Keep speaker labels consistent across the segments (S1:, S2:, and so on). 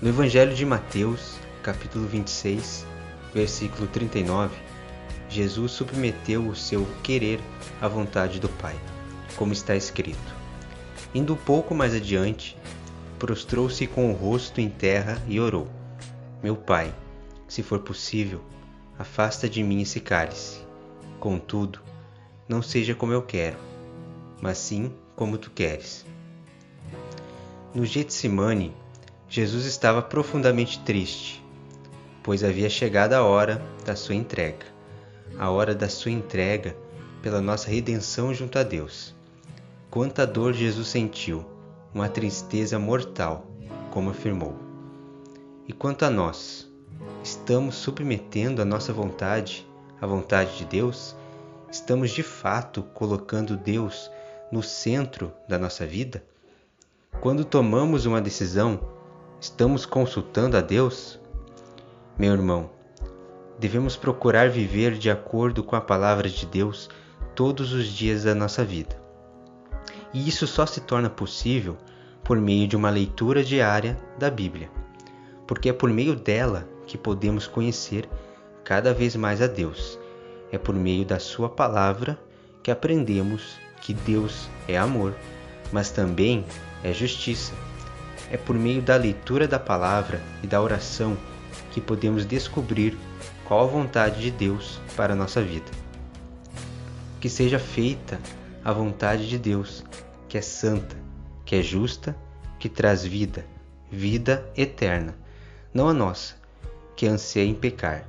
S1: No Evangelho de Mateus, capítulo 26, versículo 39, Jesus submeteu o seu querer à vontade do Pai, como está escrito. Indo um pouco mais adiante, prostrou-se com o rosto em terra e orou: Meu Pai, se for possível, afasta de mim esse cálice. Contudo, não seja como eu quero, mas sim como tu queres. No Getsemane, Jesus estava profundamente triste, pois havia chegado a hora da sua entrega, a hora da sua entrega pela nossa redenção junto a Deus. Quanta dor Jesus sentiu, uma tristeza mortal, como afirmou. E quanto a nós, estamos submetendo a nossa vontade à vontade de Deus? Estamos de fato colocando Deus no centro da nossa vida? Quando tomamos uma decisão, Estamos consultando a Deus? Meu irmão, devemos procurar viver de acordo com a palavra de Deus todos os dias da nossa vida. E isso só se torna possível por meio de uma leitura diária da Bíblia, porque é por meio dela que podemos conhecer cada vez mais a Deus. É por meio da Sua palavra que aprendemos que Deus é amor, mas também é justiça é por meio da leitura da palavra e da oração que podemos descobrir qual a vontade de Deus para a nossa vida. Que seja feita a vontade de Deus, que é santa, que é justa, que traz vida, vida eterna, não a nossa, que anseia em pecar.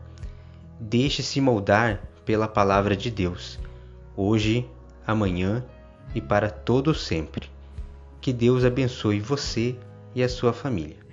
S1: Deixe-se moldar pela palavra de Deus, hoje, amanhã e para todo sempre. Que Deus abençoe você e a sua família.